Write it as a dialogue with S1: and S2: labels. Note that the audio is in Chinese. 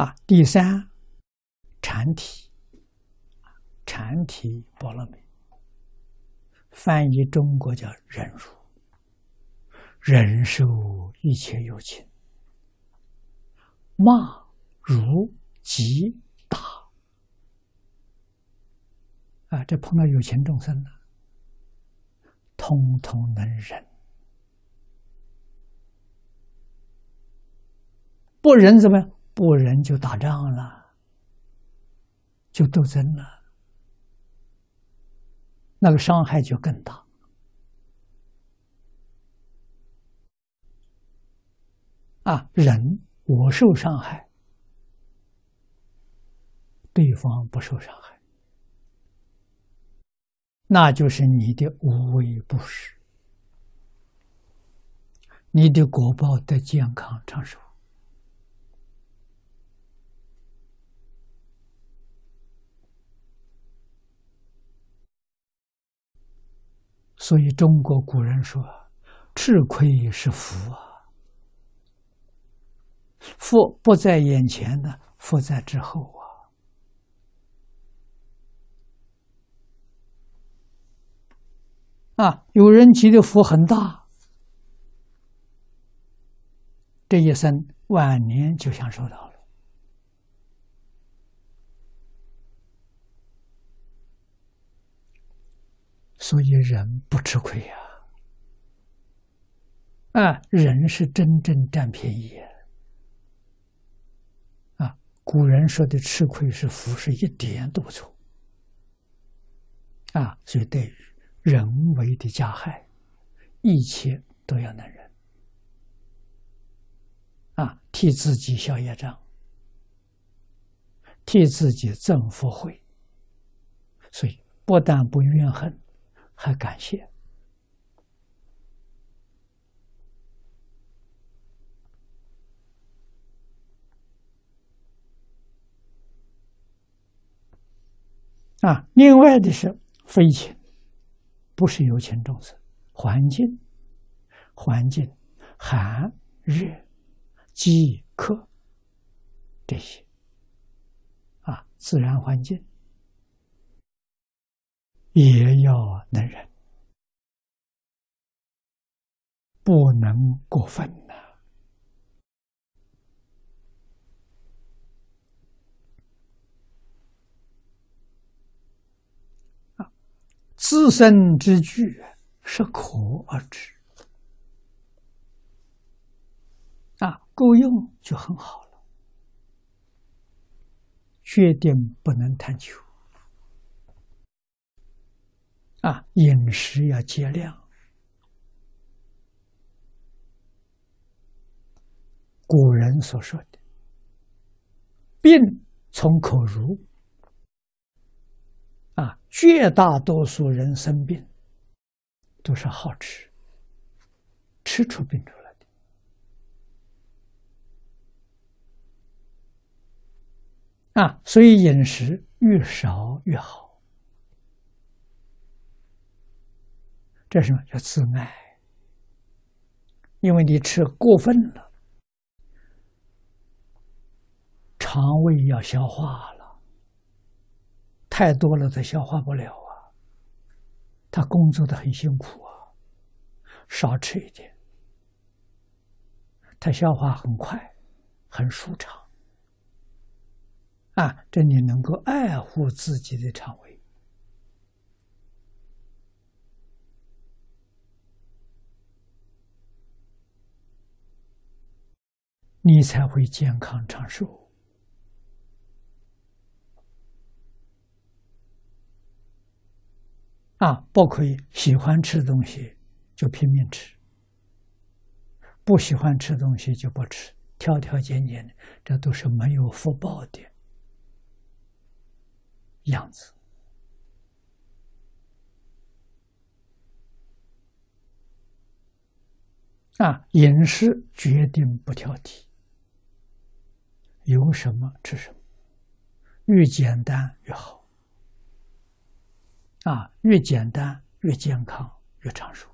S1: 啊，第三，禅体，禅体波罗蜜，翻译中国叫忍辱，忍受一切有情，骂、辱、击、打，啊，这碰到有情众生了，通通能忍。不忍怎么样？不仁就打仗了，就斗争了，那个伤害就更大。啊，人我受伤害，对方不受伤害，那就是你的无微不至，你的果报得健康长寿。所以，中国古人说：“吃亏是福啊，福不在眼前的，福在之后啊！啊，有人积的福很大，这一生晚年就享受到了。”所以人不吃亏呀，啊，人是真正占便宜啊！古人说的吃亏是福，是一点都不错啊！所以对于人为的加害，一切都要能忍啊，替自己消业障，替自己增福慧，所以不但不怨恨。还感谢啊！另外的是非情，不是有情众生，环境、环境寒热、饥渴这些啊，自然环境。也要能忍，不能过分呐！啊，自身之具是可而止，啊，够用就很好了，决定不能贪求。啊，饮食要节量。古人所说的“病从口入”，啊，绝大多数人生病都是好吃，吃出病出来的。啊，所以饮食越少越好。这什么叫自爱？因为你吃过分了，肠胃要消化了，太多了它消化不了啊。他工作的很辛苦啊，少吃一点，他消化很快，很舒畅。啊，这你能够爱护自己的肠胃。你才会健康长寿啊！不可以喜欢吃东西就拼命吃，不喜欢吃东西就不吃，挑挑拣拣的，这都是没有福报的样子啊！饮食决定不挑剔。有什么吃什么，越简单越好。啊，越简单越健康越长寿。